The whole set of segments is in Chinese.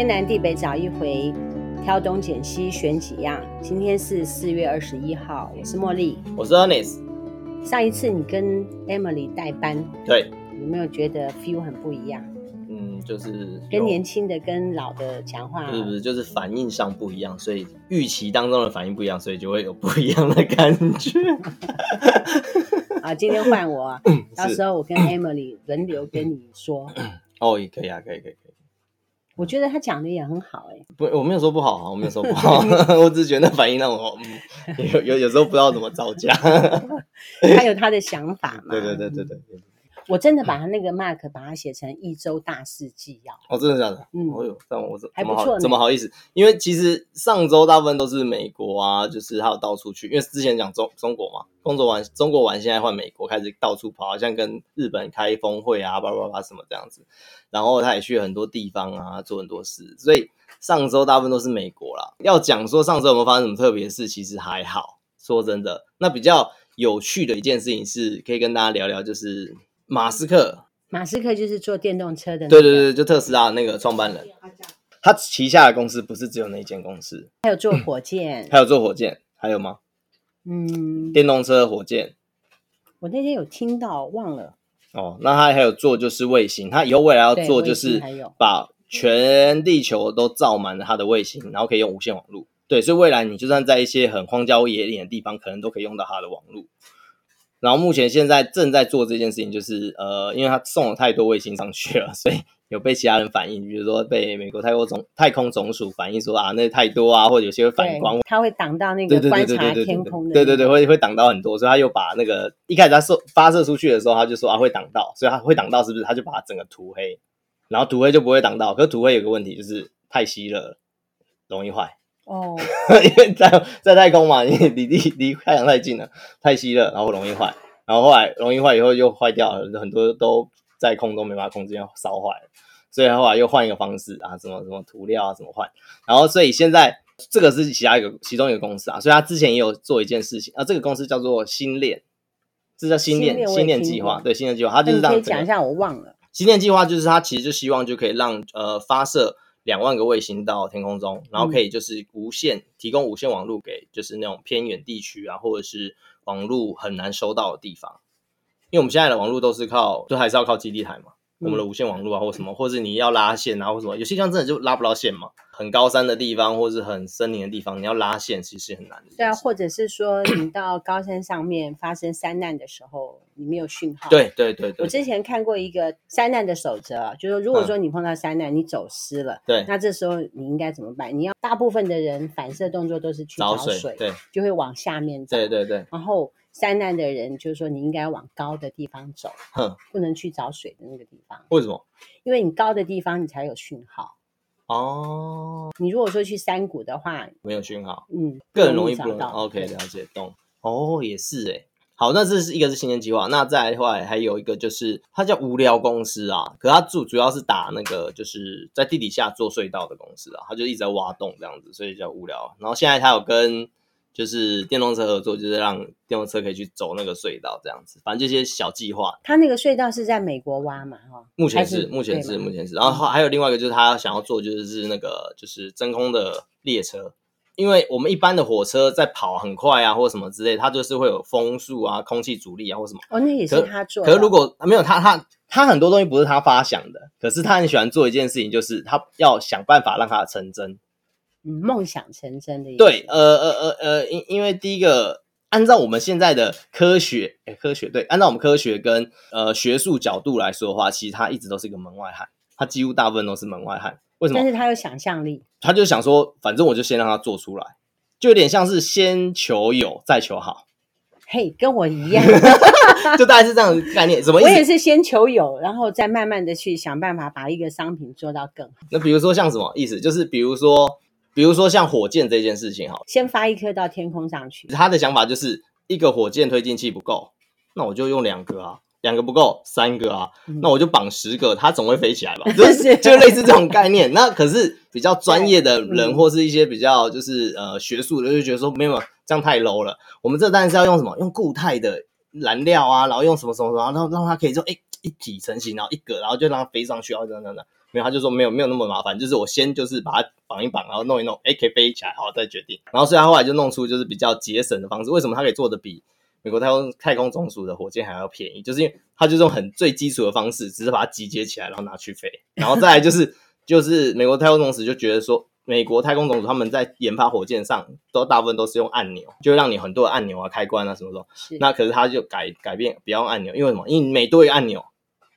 天南地北找一回，挑东拣西选几样。今天是四月二十一号，我是茉莉，我是 Ernest。上一次你跟 Emily 代班，对，有没有觉得 feel 很不一样？嗯，就是跟年轻的跟老的讲话，是不是就是反应上不一样，所以预期当中的反应不一样，所以就会有不一样的感觉。啊，今天换我，到时候我跟 Emily 轮流跟你说。哦，也可以啊，可以，可以，可以。我觉得他讲的也很好，哎，不，我没有说不好啊，我没有说不好 我只是觉得那反应让我有有有时候不知道怎么招架。他有他的想法嘛？对对对对对。我真的把他那个 Mark 把它写成一周大事纪要哦，真的假的？嗯，哦呦，但我怎还不错，怎么好意思？因为其实上周大部分都是美国啊，就是他有到处去，因为之前讲中中国嘛，工作完中国完，现在换美国开始到处跑，好像跟日本开峰会啊，叭叭叭什么这样子。然后他也去很多地方啊，做很多事，所以上周大部分都是美国啦。要讲说上周有没有发生什么特别的事，其实还好。说真的，那比较有趣的一件事情是可以跟大家聊聊，就是马斯克。马斯克就是做电动车的，对对对，就特斯拉那个创办人，他旗下的公司不是只有那间公司，还有做火箭，还有做火箭，还有吗？嗯，电动车、火箭，我那天有听到，忘了。哦，那他还有做就是卫星，他以后未来要做就是把全地球都造满了他的卫星，然后可以用无线网络。对，所以未来你就算在一些很荒郊野岭的地方，可能都可以用到他的网络。然后目前现在正在做这件事情，就是呃，因为他送了太多卫星上去了，所以有被其他人反映，比如说被美国太空总太空总署反映说啊，那太多啊，或者有些会反光，它会挡到那个观察天空的，对对对，会会挡到很多，所以他又把那个一开始他射发射出去的时候，他就说啊会挡到，所以他会挡到是不是？他就把它整个涂黑，然后涂黑就不会挡到，可是涂黑有个问题就是太稀了，容易坏。哦，因为在在太空嘛，你离离离太阳太近了，太稀了，然后容易坏。然后后来容易坏，以后又坏掉了，很多都在空中没办法控制，要烧坏了。所以后来又换一个方式啊，什么什么涂料啊，怎么换？然后所以现在这个是其他一个其中一个公司啊，所以他之前也有做一件事情啊，这个公司叫做星链，这叫星链星链计划，对，星链计划，他就是这样。可以讲一下，我忘了。星链计划就是他其实就希望就可以让呃发射两万个卫星到天空中，然后可以就是无线、嗯、提供无线网络给就是那种偏远地区啊，或者是。网络很难收到的地方，因为我们现在的网络都是靠，就还是要靠基地台嘛。我们的无线网络啊，或什么，或是你要拉线啊，或什么，有些地方真的就拉不到线嘛。很高山的地方，或是很森林的地方，你要拉线其实是很难的。对啊，或者是说你到高山上面发生山难的时候，你没有讯号。对对对对。我之前看过一个山难的守则，就是说如果说你碰到山难，你走失了，对，那这时候你应该怎么办？你要大部分的人反射动作都是去找水，对，就会往下面走。对对对。然后。山难的人就是说，你应该往高的地方走，哼，不能去找水的那个地方。为什么？因为你高的地方你才有讯号。哦，你如果说去山谷的话，没有讯号，嗯，更容易找到。OK，了解，懂。哦，也是诶。好，那这是一个是新年计划，那再来的话还有一个就是它叫无聊公司啊，可它主主要是打那个就是在地底下做隧道的公司啊，它就一直在挖洞这样子，所以叫无聊。然后现在它有跟。就是电动车合作，就是让电动车可以去走那个隧道，这样子。反正这些小计划。他那个隧道是在美国挖嘛？哈，目前是，目前是，目前是。然后还有另外一个，就是他想要做，就是是那个就是真空的列车。因为我们一般的火车在跑很快啊，或什么之类，它就是会有风速啊、空气阻力啊，或什么。哦，那也是他做的。可是如果没有他，他他很多东西不是他发想的，可是他很喜欢做一件事情，就是他要想办法让它成真。嗯，梦想成真的意思。对，呃呃呃呃，因因为第一个，按照我们现在的科学，诶科学对，按照我们科学跟呃学术角度来说的话，其实他一直都是一个门外汉，他几乎大部分都是门外汉。为什么？但是他有想象力，他就想说，反正我就先让他做出来，就有点像是先求有，再求好。嘿，跟我一样 就大概是这样的概念。什么意思？我也是先求有，然后再慢慢的去想办法把一个商品做到更好。那比如说像什么意思？就是比如说。比如说像火箭这件事情，好，先发一颗到天空上去。他的想法就是一个火箭推进器不够，那我就用两个啊，两个不够，三个啊，嗯、那我就绑十个，它总会飞起来吧？就是就类似这种概念。那可是比较专业的人，或是一些比较就是呃学术的，就觉得说没有这样太 low 了。我们这当然是要用什么？用固态的燃料啊，然后用什么什么什么，然后让它可以就哎一体成型，然后一个，然后就让它飞上去，然后这样这样这样。没有，他就说没有没有那么麻烦，就是我先就是把它绑一绑，然后弄一弄，哎，可以飞起来，然后再决定。然后所以他后来就弄出就是比较节省的方式。为什么他可以做的比美国太空太空总署的火箭还要便宜？就是因为他就用很最基础的方式，只是把它集结起来，然后拿去飞。然后再来就是就是美国太空总署就觉得说。美国太空总署他们在研发火箭上，都大部分都是用按钮，就让你很多的按钮啊、开关啊什么的。是那可是他就改改变，不要用按钮，因为什么？因为每多一个按钮，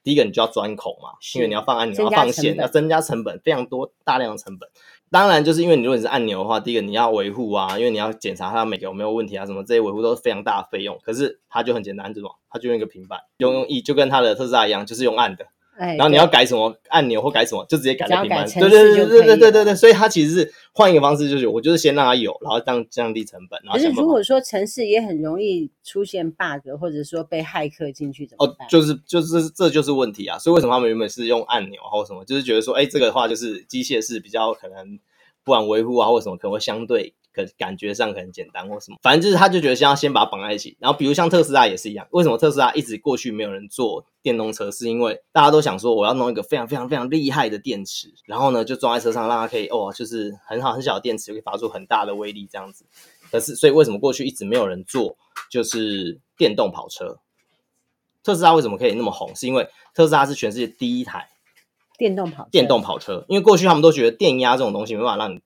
第一个你就要钻孔嘛，因为你要放按钮，要放线，要增加成本，非常多大量的成本。当然，就是因为你如果你是按钮的话，第一个你要维护啊，因为你要检查它每个有没有问题啊，什么这些维护都是非常大的费用。可是它就很简单，这种它就用一个平板，用用一就跟它的特斯拉一样，就是用按的。然后你要改什么按钮或改什么，就直接改在平板。对对对对对对对对，所以它其实是换一个方式，就是我就是先让它有，然后降降低成本。可是如果说城市也很容易出现 bug，或者说被骇客进去怎么办？哦，就是就是这就是问题啊！所以为什么他们原本是用按钮或什么，就是觉得说，哎，这个的话就是机械式比较可能，不管维护啊或什么，可能会相对。可感觉上很简单或什么，反正就是他就觉得先要先把它绑在一起。然后比如像特斯拉也是一样，为什么特斯拉一直过去没有人做电动车？是因为大家都想说我要弄一个非常非常非常厉害的电池，然后呢就装在车上，让它可以哦，就是很好很小的电池可以发出很大的威力这样子。可是所以为什么过去一直没有人做就是电动跑车？特斯拉为什么可以那么红？是因为特斯拉是全世界第一台电动跑电动跑车，因为过去他们都觉得电压这种东西没办法让你。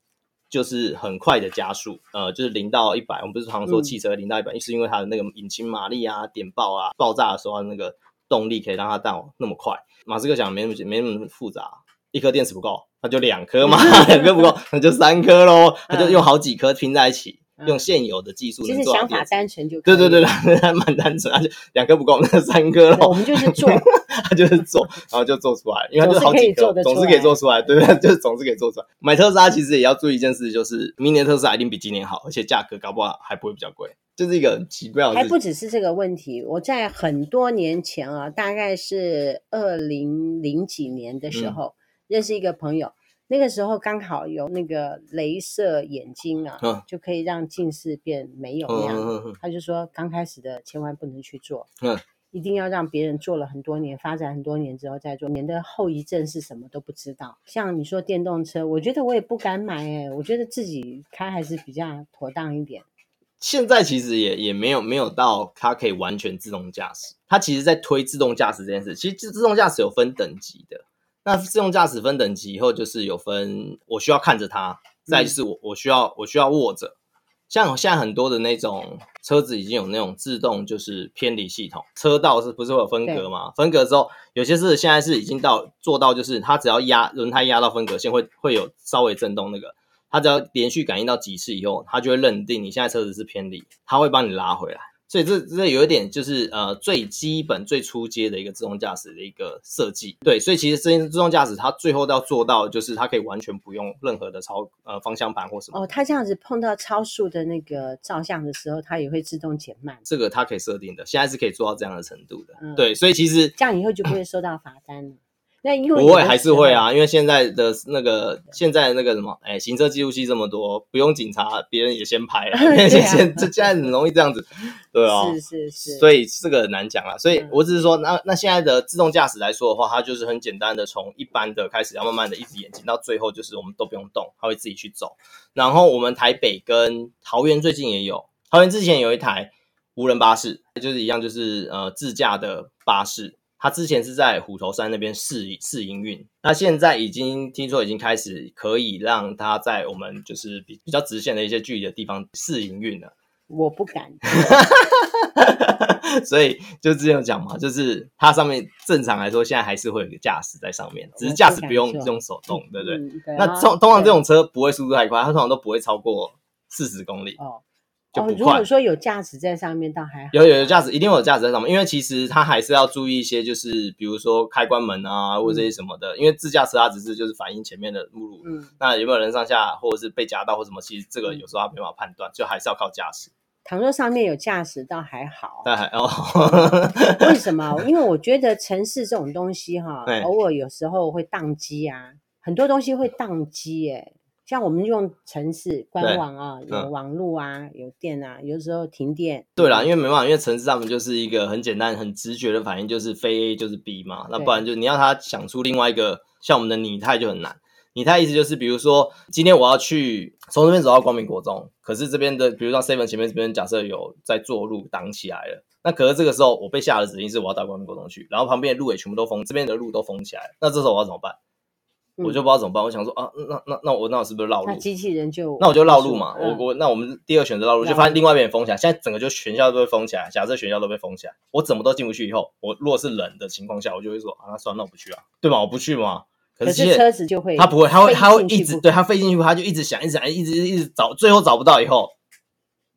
就是很快的加速，呃，就是零到一百，我们不是常说汽车零到一百，嗯，是因为它的那个引擎马力啊、点爆啊、爆炸的时候那个动力可以让它到那么快。马斯克讲没那么没那么复杂，一颗电池不够，那就两颗嘛，两颗不够，那就三颗喽，他就用好几颗拼在一起。用现有的技术，其实想法单纯就对对对对，还蛮单纯，而且两颗不够，那三颗了。我们就是做，他就是做，然后就做出来，因为他就好几颗，总是可以做出来，对不对，就是总是可以做出来。买特斯拉其实也要注意一件事，就是明年特斯拉一定比今年好，而且价格搞不好还不会比较贵，就是一个很奇怪的。还不只是这个问题，我在很多年前啊，大概是二零零几年的时候，认识一个朋友。那个时候刚好有那个镭射眼睛啊，嗯、就可以让近视变没有那样。嗯嗯嗯、他就说，刚开始的千万不能去做，嗯、一定要让别人做了很多年，发展很多年之后再做，免得后遗症是什么都不知道。像你说电动车，我觉得我也不敢买哎，我觉得自己开还是比较妥当一点。现在其实也也没有没有到它可以完全自动驾驶，它其实在推自动驾驶这件事，其实自自动驾驶有分等级的。那自动驾驶分等级以后，就是有分，我需要看着它，再就是我我需要我需要握着。像现在很多的那种车子已经有那种自动就是偏离系统，车道是不是会有分隔吗？分隔之后，有些是现在是已经到做到，就是它只要压轮胎压到分隔线会会有稍微震动，那个它只要连续感应到几次以后，它就会认定你现在车子是偏离，它会帮你拉回来。所以这这有一点就是呃最基本最初阶的一个自动驾驶的一个设计，对，所以其实这自动驾驶它最后要做到就是它可以完全不用任何的超呃方向盘或什么。哦，它这样子碰到超速的那个照相的时候，它也会自动减慢。这个它可以设定的，现在是可以做到这样的程度的。嗯、对，所以其实这样以后就不会收到罚单了。那因为不会还是会啊，因为现在的那个现在的那个什么，哎，行车记录器这么多，不用警察，别人也先拍了。现现这现在很容易这样子，对啊，是是是，所以这个很难讲啦。所以我只是说，那那现在的自动驾驶来说的话，它就是很简单的，从一般的开始，要慢慢的一直演进到最后，就是我们都不用动，它会自己去走。然后我们台北跟桃园最近也有，桃园之前有一台无人巴士，就是一样，就是呃自驾的巴士。他之前是在虎头山那边试试营运，那现在已经听说已经开始可以让他在我们就是比比较直线的一些距离的地方试营运了。我不敢，所以就之前有讲嘛，就是它上面正常来说现在还是会有个驾驶在上面，只是驾驶不用用手动，对不对？嗯、对啊、那通通常这种车不会速度太快，它通常都不会超过四十公里。哦哦，如果说有驾驶在上面，倒还好。有有有驾驶，一定有驾驶在上面，因为其实它还是要注意一些，就是比如说开关门啊，或者这些什么的。嗯、因为自驾车它只是就是反映前面的路路，嗯，那有没有人上下，或者是被夹到或什么，其实这个有时候它没办法判断，就还是要靠驾驶。倘若上面有驾驶，倒还好。但还哦，为什么？因为我觉得城市这种东西哈，偶尔有时候会宕机啊，很多东西会宕机，哎。像我们用城市官网啊，有网路啊，嗯、有电啊，有时候停电。对啦，因为没办法，因为城市上面就是一个很简单、很直觉的反应，就是非 A 就是 B 嘛。那不然就你要他想出另外一个，像我们的拟态就很难。拟态意思就是，比如说今天我要去从这边走到光明国中，可是这边的，比如说 seven 前面这边假设有在做路挡起来了，那可是这个时候我被下的指令是我要到光明国中去，然后旁边的路也全部都封，这边的路都封起来了，那这时候我要怎么办？我就不知道怎么办，我想说啊，那那那我那我是不是绕路？那机器人就那我就绕路嘛。我我那我们第二选择绕路，就发现另外一边也封起来。现在整个就全校都被封起来。假设全校都被封起来，我怎么都进不去。以后我如果是冷的情况下，我就会说啊，那算了，那我不去啊，对吧？我不去嘛。可是车子就会，他不会，他会他会一直对他飞进去，他就一直想，一直想，一直一直找，最后找不到以后，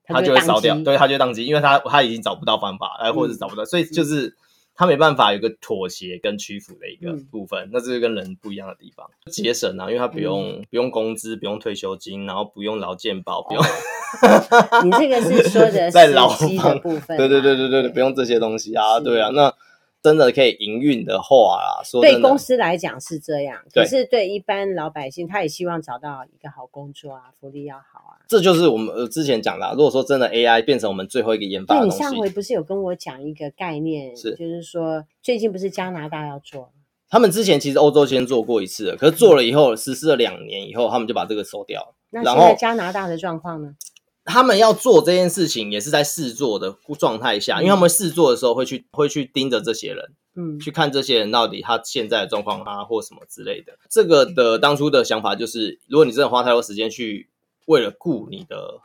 他就会烧掉，对，他就宕机，因为他他已经找不到方法，哎，或者是找不到，所以就是。他没办法有个妥协跟屈服的一个部分，嗯、那这是跟人不一样的地方，节省啊，因为他不用、嗯、不用工资，不用退休金，然后不用劳健保，不用。哦、你这个是说的 在劳方部分，对对对对对，对不用这些东西啊，对啊，那。真的可以营运的话啊，说对公司来讲是这样，可是对一般老百姓，他也希望找到一个好工作啊，福利要好啊。这就是我们呃之前讲的，如果说真的 AI 变成我们最后一个研发的东西，你上回不是有跟我讲一个概念，是就是说最近不是加拿大要做，他们之前其实欧洲先做过一次了，可是做了以后实施了两年以后，他们就把这个收掉了。那现在加拿大的状况呢？他们要做这件事情，也是在试做的状态下，因为他们试做的时候会去会去盯着这些人，嗯，去看这些人到底他现在的状况啊，或什么之类的。这个的当初的想法就是，如果你真的花太多时间去为了顾你的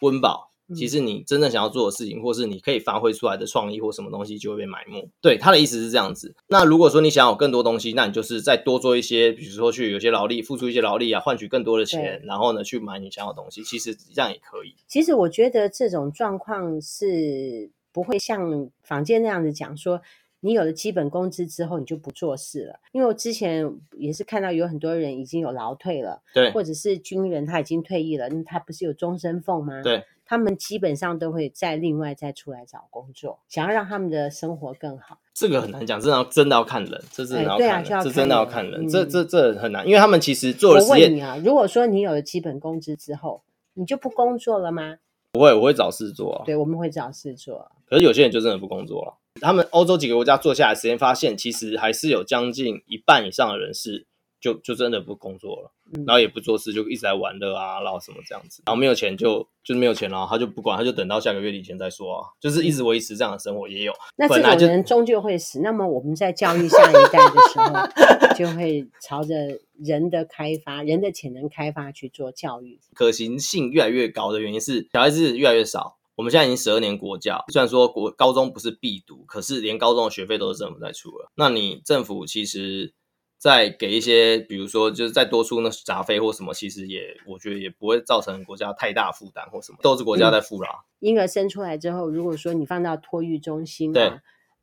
温饱。其实你真正想要做的事情，或是你可以发挥出来的创意或什么东西，就会被埋没。对，他的意思是这样子。那如果说你想要有更多东西，那你就是再多做一些，比如说去有些劳力，付出一些劳力啊，换取更多的钱，然后呢去买你想要的东西。其实这样也可以。其实我觉得这种状况是不会像坊间那样子讲说。你有了基本工资之后，你就不做事了。因为我之前也是看到有很多人已经有劳退了，对，或者是军人他已经退役了，那他不是有终身俸吗？对，他们基本上都会再另外再出来找工作，想要让他们的生活更好。这个很难讲，真的要真的要看人，这真的要看人，这真的要看人，这这这很难，因为他们其实做了实验。我问你啊，如果说你有了基本工资之后，你就不工作了吗？不会，我会找事做啊。对，我们会找事做。可是有些人就真的不工作了。他们欧洲几个国家做下来实验发现，其实还是有将近一半以上的人是就就真的不工作了，嗯、然后也不做事，就一直在玩乐啊，然后什么这样子，然后没有钱就就是没有钱了，他就不管，他就等到下个月底前再说啊，就是一直维持这样的生活也有。那这种人终究会死，那么我们在教育下一代的时候，就会朝着人的开发、人的潜能开发去做教育，可行性越来越高的原因是小孩子越来越少。我们现在已经十二年国教，虽然说国高中不是必读，可是连高中的学费都是政府在出了。那你政府其实再给一些，比如说就是再多出那杂费或什么，其实也我觉得也不会造成国家太大负担或什么，都是国家在付啦。婴儿生出来之后，如果说你放到托育中心，对，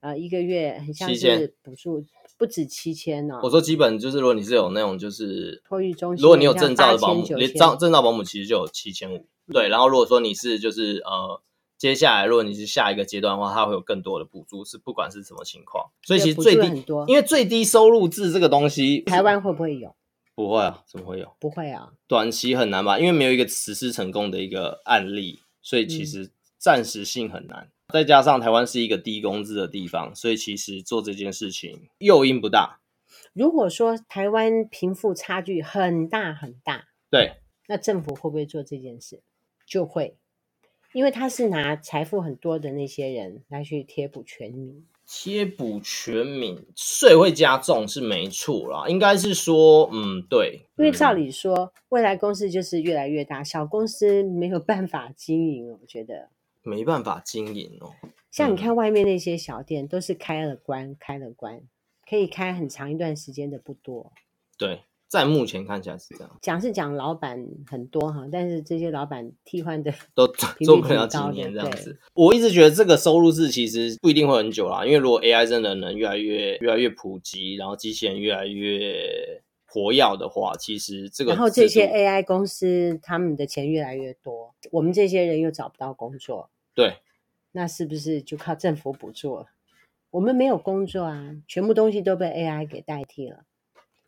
呃，一个月很像是补助不止七千哦。我说基本就是，如果你是有那种就是托育中心，如果你有证照的保姆，连证证照保姆其实就有七千五。对，然后如果说你是就是呃。接下来，如果你是下一个阶段的话，它会有更多的补助，是不管是什么情况。所以其实最低，因为最低收入制这个东西，台湾会不会有？不会啊，怎么会有？不会啊，短期很难吧？因为没有一个实施成功的一个案例，所以其实暂时性很难。嗯、再加上台湾是一个低工资的地方，所以其实做这件事情诱因不大。如果说台湾贫富差距很大很大，对，那政府会不会做这件事？就会。因为他是拿财富很多的那些人来去贴补全民，贴补全民，税会加重是没错啦。应该是说，嗯，对，因为照理说，嗯、未来公司就是越来越大，小公司没有办法经营，我觉得没办法经营哦。像你看外面那些小店，都是开了关，开了关，可以开很长一段时间的不多。对。在目前看起来是这样，讲是讲老板很多哈，但是这些老板替换的都做不了几年这样子。我一直觉得这个收入制其实不一定会很久啦，因为如果 AI 真的能越来越越来越普及，然后机器人越来越活跃的话，其实这个然后这些 AI 公司他们的钱越来越多，我们这些人又找不到工作，对，那是不是就靠政府补助了？我们没有工作啊，全部东西都被 AI 给代替了。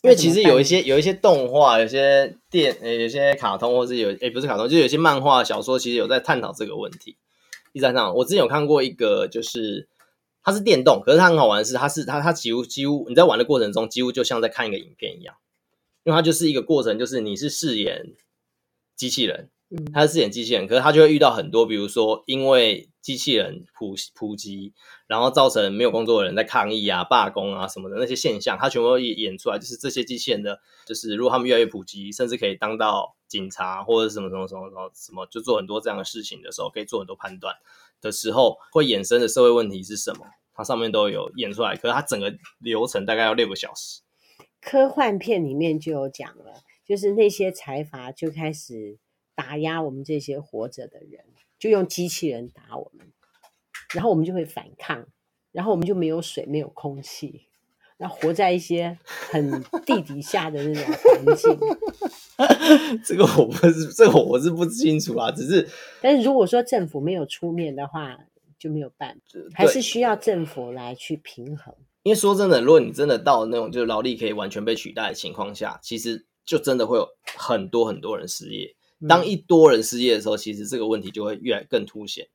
因为其实有一些有一些动画，有些电呃，有些卡通，或是有诶、欸、不是卡通，就有些漫画小说，其实有在探讨这个问题。第三上，我之前有看过一个，就是它是电动，可是它很好玩的是，它是它它几乎几乎你在玩的过程中，几乎就像在看一个影片一样，因为它就是一个过程，就是你是饰演机器人。他是饰演机器人，可是他就会遇到很多，比如说因为机器人普普及，然后造成没有工作的人在抗议啊、罢工啊什么的那些现象，他全部都演出来，就是这些机器人的，就是如果他们越来越普及，甚至可以当到警察或者什么什么什么什么什么，就做很多这样的事情的时候，可以做很多判断的时候，会衍生的社会问题是什么？它上面都有演出来，可是它整个流程大概要六个小时。科幻片里面就有讲了，就是那些财阀就开始。打压我们这些活着的人，就用机器人打我们，然后我们就会反抗，然后我们就没有水，没有空气，然后活在一些很地底下的那种环境。这个我不是，这个我是不清楚啊，只是，但是如果说政府没有出面的话，就没有办法，还是需要政府来去平衡。因为说真的，如果你真的到那种就是劳力可以完全被取代的情况下，其实就真的会有很多很多人失业。当一多人失业的时候，其实这个问题就会越来更凸显。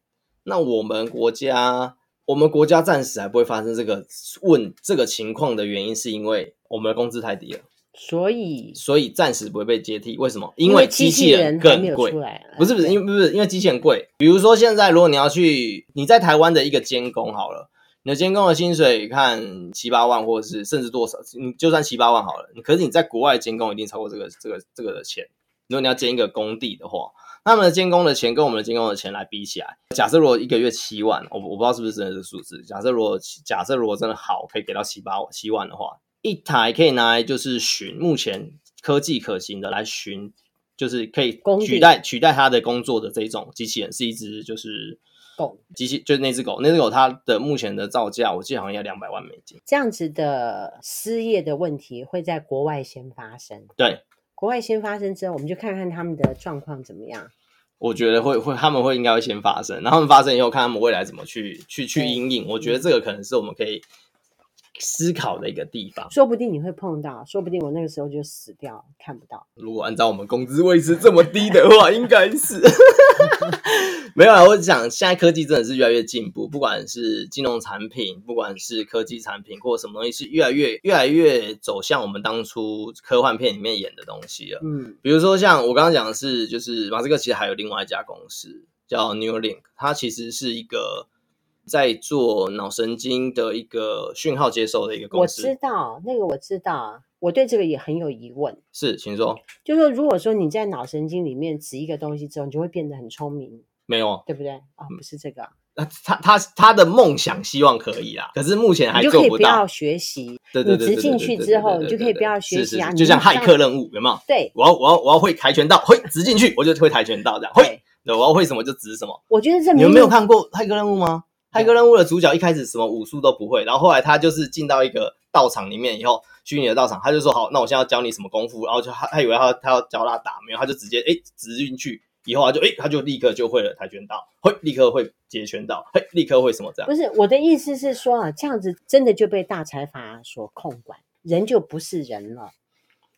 那我们国家，我们国家暂时还不会发生这个问这个情况的原因，是因为我们的工资太低了，所以所以暂时不会被接替。为什么？因为机器人更贵。不是不是，因为不是因为机器人贵。比如说现在，如果你要去你在台湾的一个监工好了，你的监工的薪水看七八万，或者是甚至多少，你就算七八万好了。可是你在国外监工一定超过这个这个这个的钱。如果你要建一个工地的话，他们的监工的钱跟我们的监工的钱来比起来，假设如果一个月七万，我我不知道是不是真的是数字。假设如果假设如果真的好，可以给到七八万七万的话，一台可以拿来就是巡，目前科技可行的来巡，就是可以取代取代他的工作的这种机器人，是一只就是狗机器，就是那只狗，那只狗它的目前的造价，我记得好像要两百万美金。这样子的失业的问题会在国外先发生，对。国外先发生之后，我们就看看他们的状况怎么样。我觉得会会他们会应该会先发生，然后他们发生以后，看他们未来怎么去去去应应。我觉得这个可能是我们可以思考的一个地方。说不定你会碰到，说不定我那个时候就死掉，看不到。如果按照我们工资维持这么低的话，应该是。没有啊，我讲现在科技真的是越来越进步，不管是金融产品，不管是科技产品，或什么东西，是越来越越来越走向我们当初科幻片里面演的东西了。嗯，比如说像我刚刚讲的是，就是马斯克其实还有另外一家公司叫 Neuralink，它其实是一个在做脑神经的一个讯号接收的一个公司。我知道那个，我知道，我对这个也很有疑问。是，请说。就是说，如果说你在脑神经里面植一个东西之后，你就会变得很聪明。没有，对不对？啊、哦，不是这个。那他他他的梦想希望可以啦，可是目前还做不到。你就可以不要学习，对对对，你植进去之后，你就可以不要学习啊。就像骇客任务，有没有？对，我要我要我要会跆拳道，会植进去，我就会跆拳道这样。会，对，我要会什么就植什么。我觉得这你们没有看过骇客任务吗？骇客任务的主角一开始什么武术都不会，然后后来他就是进到一个道场里面以后，虚拟的道场，他就说好，那我现在要教你什么功夫，然后就他他以为他他要教他打，没有，他就直接诶直进去。以后啊，就诶，他就立刻就会了跆拳道，会立刻会截拳道，嘿，立刻会什么这样？不是我的意思是说啊，这样子真的就被大财阀所控管，人就不是人了。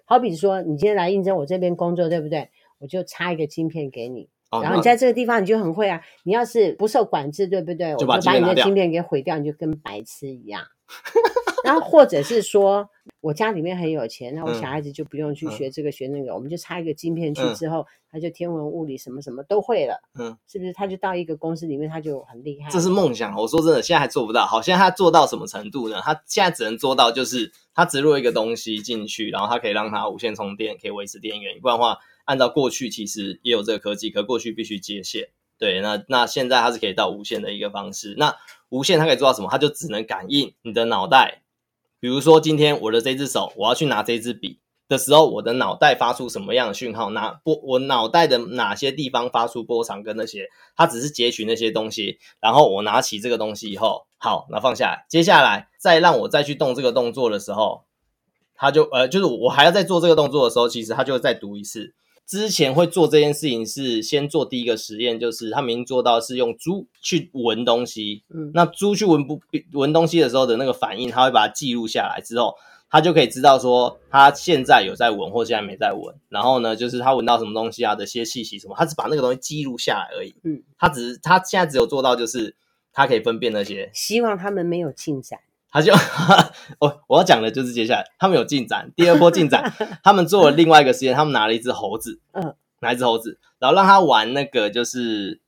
好比说，你今天来应征我这边工作，对不对？我就插一个晶片给你，哦、然后你在这个地方你就很会啊。你要是不受管制，对不对？就我就把你的晶片给毁掉，你就跟白痴一样。然后或者是说。我家里面很有钱，那我小孩子就不用去学这个、嗯、学那个，我们就插一个晶片去之后，嗯、他就天文物理什么什么都会了，嗯，是不是？他就到一个公司里面，他就很厉害。这是梦想，我说真的，现在还做不到。好，现在他做到什么程度呢？他现在只能做到就是他植入一个东西进去，然后他可以让它无线充电，可以维持电源。不然的话，按照过去其实也有这个科技，可过去必须接线。对，那那现在它是可以到无线的一个方式。那无线它可以做到什么？它就只能感应你的脑袋。比如说，今天我的这只手，我要去拿这支笔的时候，我的脑袋发出什么样的讯号？哪波？我脑袋的哪些地方发出波长？跟那些，它只是截取那些东西。然后我拿起这个东西以后，好，那放下来。接下来再让我再去动这个动作的时候，它就呃，就是我还要再做这个动作的时候，其实它就再读一次。之前会做这件事情是先做第一个实验，就是他们已经做到是用猪去闻东西，嗯，那猪去闻不闻东西的时候的那个反应，他会把它记录下来之后，他就可以知道说他现在有在闻或现在没在闻。然后呢，就是他闻到什么东西啊的些气息什么，他只把那个东西记录下来而已。嗯，他只是他现在只有做到就是他可以分辨那些。希望他们没有进展。他就我我要讲的就是接下来他们有进展，第二波进展，他们做了另外一个实验，他们拿了一只猴子，嗯，拿一只猴子，然后让他玩那个就是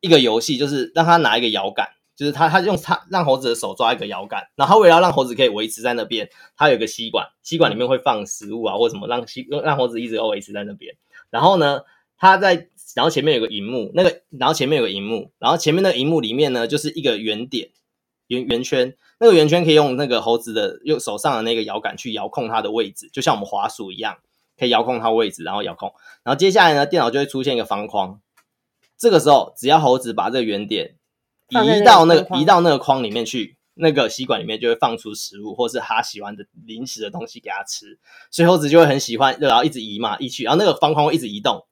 一个游戏，就是让他拿一个摇杆，就是他他用他让猴子的手抓一个摇杆，然后为了让猴子可以维持在那边，他有个吸管，吸管里面会放食物啊或什么，让吸让猴子一直要维持在那边。然后呢，他在然后前面有个荧幕，那个然后前面有个荧幕，然后前面那个荧幕里面呢就是一个圆点圆圆圈。那个圆圈可以用那个猴子的用手上的那个摇杆去遥控它的位置，就像我们滑鼠一样，可以遥控它位置，然后遥控。然后接下来呢，电脑就会出现一个方框。这个时候，只要猴子把这个圆点移到那个移到那个框里面去，那个吸管里面就会放出食物，或是它喜欢的零食的东西给它吃。所以猴子就会很喜欢，然后一直移嘛，移去，然后那个方框会一直移动，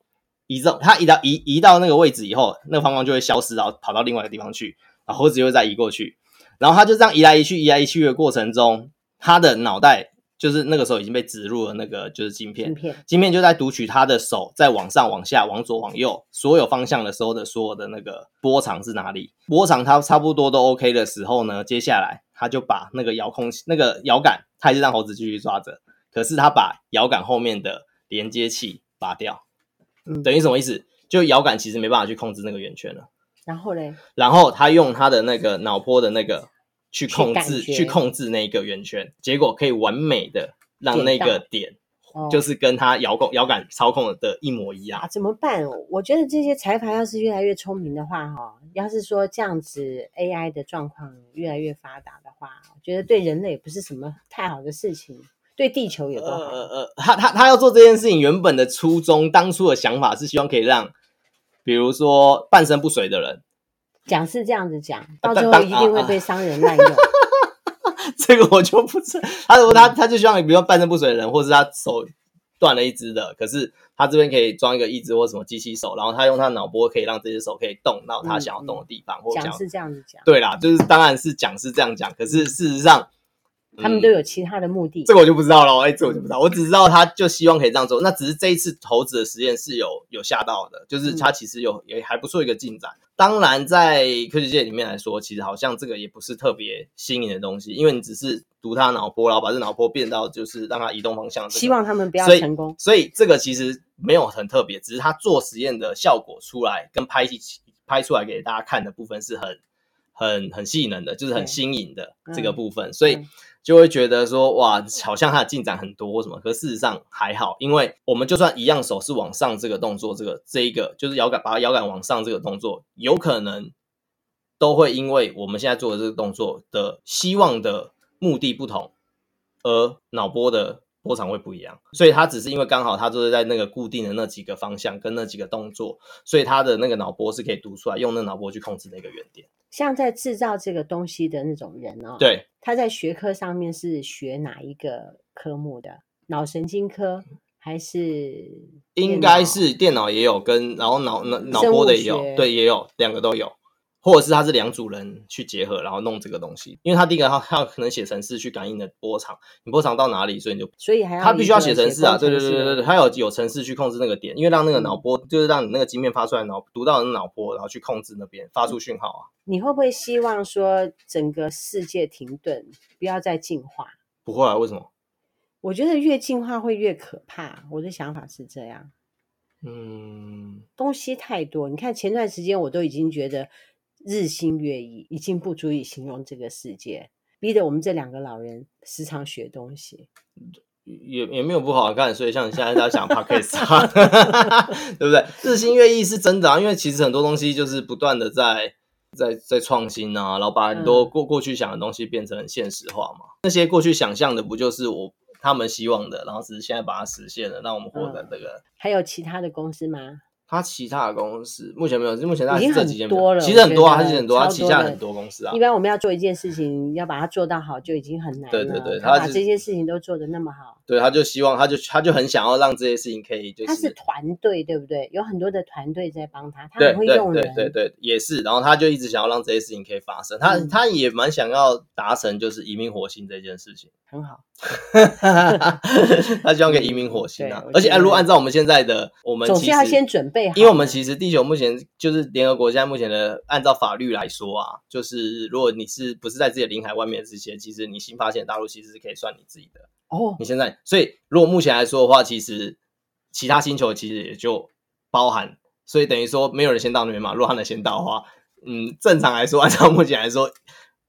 移动。它移到移移到那个位置以后，那个方框就会消失，然后跑到另外一个地方去，然后猴子又再移过去。然后他就这样移来移去，移来移去的过程中，他的脑袋就是那个时候已经被植入了那个就是晶片，晶片，晶片就在读取他的手在往上、往下、往左、往右所有方向的时候的所有的那个波长是哪里，波长它差不多都 OK 的时候呢，接下来他就把那个遥控器、那个摇杆，他还是让猴子继续抓着，可是他把摇杆后面的连接器拔掉，嗯，等于什么意思？就摇杆其实没办法去控制那个圆圈了。然后嘞，然后他用他的那个脑波的那个去控制，去，去控制那个圆圈，结果可以完美的让那个点，就是跟他遥控遥感操控的一模一样。啊，怎么办？我觉得这些财阀要是越来越聪明的话，哈，要是说这样子 AI 的状况越来越发达的话，我觉得对人类也不是什么太好的事情，对地球也不好。呃呃，他他他要做这件事情，原本的初衷，当初的想法是希望可以让。比如说半身不遂的人，讲是这样子讲，到最后一定会被商人滥用。这个我就不知道。他说他他就希望，比如说半身不遂的人，或是他手断了一只的，可是他这边可以装一个义肢或什么机器手，然后他用他脑波可以让这只手可以动到他想要动的地方。或讲是这样子讲，对啦，就是当然是讲是这样讲，可是事实上。他们都有其他的目的，嗯、这个我就不知道了。哎、欸，这个、我就不知道，我只知道他就希望可以这样做。那只是这一次猴子的实验是有有吓到的，就是他其实有也还不错一个进展。嗯、当然，在科学界里面来说，其实好像这个也不是特别新颖的东西，因为你只是读他脑波，然后把这脑波变到就是让它移动方向、这个。希望他们不要成功。所以，所以这个其实没有很特别，只是他做实验的效果出来跟拍拍出来给大家看的部分是很很很吸引人的，就是很新颖的这个部分，所以。就会觉得说，哇，好像他的进展很多什么，可事实上还好，因为我们就算一样手是往上这个动作，这个这一个就是摇杆，把摇杆往上这个动作，有可能都会因为我们现在做的这个动作的希望的目的不同，而脑波的波长会不一样。所以他只是因为刚好他就是在那个固定的那几个方向跟那几个动作，所以他的那个脑波是可以读出来，用那脑波去控制那个原点。像在制造这个东西的那种人哦，对，他在学科上面是学哪一个科目的？脑神经科还是？应该是电脑也有跟，然后脑脑脑波的也有，对，也有两个都有。或者是它是两组人去结合，然后弄这个东西，因为他第一个他他可能写程式去感应的波长，你波长到哪里，所以你就所以还要他必须要写程式啊，对对对对对，他有有程式去控制那个点，因为让那个脑波、嗯、就是让你那个晶片发出来脑读到的脑波，然后去控制那边发出讯号啊。你会不会希望说整个世界停顿，不要再进化？不会啊，为什么？我觉得越进化会越可怕，我的想法是这样。嗯，东西太多，你看前段时间我都已经觉得。日新月异已经不足以形容这个世界，逼得我们这两个老人时常学东西，也也没有不好看。所以像你现在在讲 Podcast，对不对？日新月异是真的啊，因为其实很多东西就是不断的在在在创新啊，然后把很多过过去想的东西变成很现实化嘛。嗯、那些过去想象的，不就是我他们希望的，然后只是现在把它实现了，让我们获得这个。还有其他的公司吗？他其他的公司目前没有，目前大概已经这几间很多了，其实很多啊，他其实很多，他旗下很多公司啊。一般我们要做一件事情，要把它做到好，就已经很难了。对对对，他把这些事情都做得那么好，对，他就希望，他就他就很想要让这些事情可以，就是他是团队，对不对？有很多的团队在帮他，他很会用人，对对对对，也是。然后他就一直想要让这些事情可以发生，他、嗯、他也蛮想要达成，就是移民火星这件事情。很好，他希望可以移民火星啊！而且，如果按照我们现在的，我们总是要先准备好，因为我们其实地球目前就是联合国现在目前的，按照法律来说啊，就是如果你是不是在自己的领海外面这些，其实你新发现大陆其实是可以算你自己的哦。你现在，所以如果目前来说的话，其实其他星球其实也就包含，所以等于说没有人先到那边嘛。如果他能先到的话，嗯，正常来说，按照目前来说。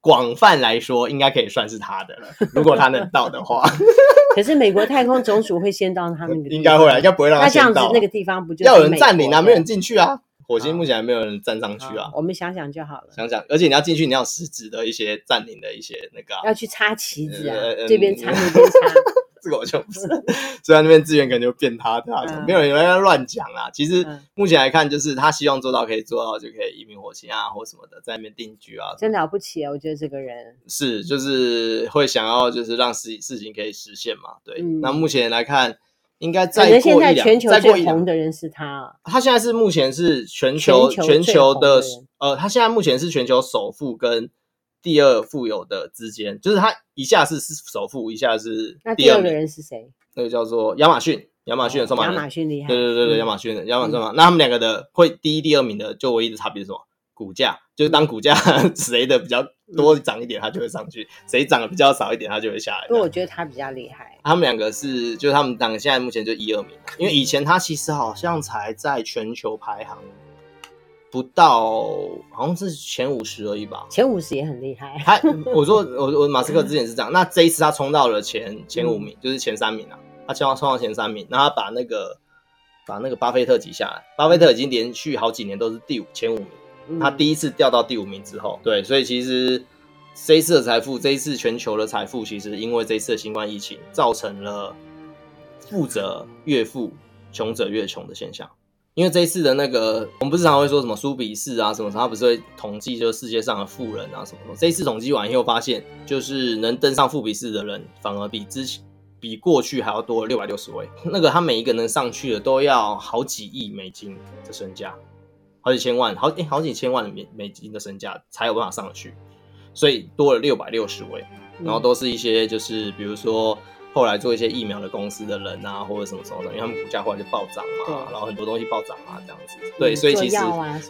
广泛来说，应该可以算是他的了。如果他能到的话，可是美国太空总署会先到他们的，应该会啊，应该不会让他先到。那这样子，那个地方不就要有人占领啊？没有人进去啊？火星目前还没有人站上去啊。我们想想就好了，想想，而且你要进去，你要实质的一些占领的一些那个、啊，要去插旗子啊，呃、这边插那边插。这个我就不是，虽然那边资源可能就变他的，没有人有人在乱讲啦。其实目前来看，就是他希望做到可以做到，就可以移民火星啊，或什么的，在那边定居啊。真了不起啊！我觉得这个人是，就是会想要，就是让事事情可以实现嘛。对，嗯、那目前来看，应该再过一两，现在全球最红的人是他、啊。他现在是目前是全球，全球的，呃，他现在目前是全球首富跟。第二富有的之间，就是他一下是是首富，一下是第二。那第二个人是谁？那个叫做亚马逊，亚马逊的创办人。亚马逊厉害。对对对对，亚马逊的亚马逊嘛。那他们两个的会第一、第二名的，就唯一的差别是什么？股价，就是当股价 谁的比较多涨一点，它就会上去；谁涨的比较少一点，它就会下来。不过我觉得他比较厉害。他们两个是，就是他们两个现在目前就一二名，因为以前他其实好像才在全球排行。不到，好像是前五十而已吧。前五十也很厉害。他，我说我我马斯克之前是这样，那这一次他冲到了前前五名，嗯、就是前三名啊。他希望冲到前三名，然后他把那个把那个巴菲特挤下来。巴菲特已经连续好几年都是第五前五名，嗯、他第一次掉到第五名之后，对，所以其实这一次的财富，这一次全球的财富，其实因为这一次的新冠疫情，造成了富者越富，穷者越穷的现象。因为这一次的那个，我们不是常常会说什么苏比士啊什么，他不是会统计就是世界上的富人啊什么什么。这一次统计完以后发现，就是能登上富比士的人，反而比之前比过去还要多了六百六十位。那个他每一个能上去的都要好几亿美金的身价，好几千万，好诶好几千万的美美金的身价才有办法上去，所以多了六百六十位，然后都是一些就是比如说。后来做一些疫苗的公司的人啊，或者什么什么的，因为他们股价后来就暴涨嘛，然后很多东西暴涨啊，这样子。对，嗯、所以其实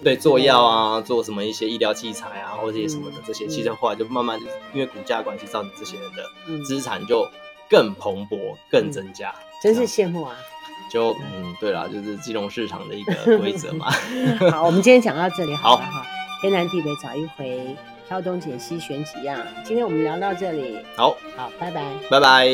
对做药啊，做什么一些医疗器材啊，或者什么的这些，嗯、其实后来就慢慢因为股价关系，造成这些人的资产就更蓬勃、更增加。嗯、真是羡慕啊！就嗯，对啦，就是金融市场的一个规则嘛。好，我们今天讲到这里好了哈，好天南地北找一回。挑东拣西选几样。今天我们聊到这里。好。好拜拜。拜拜。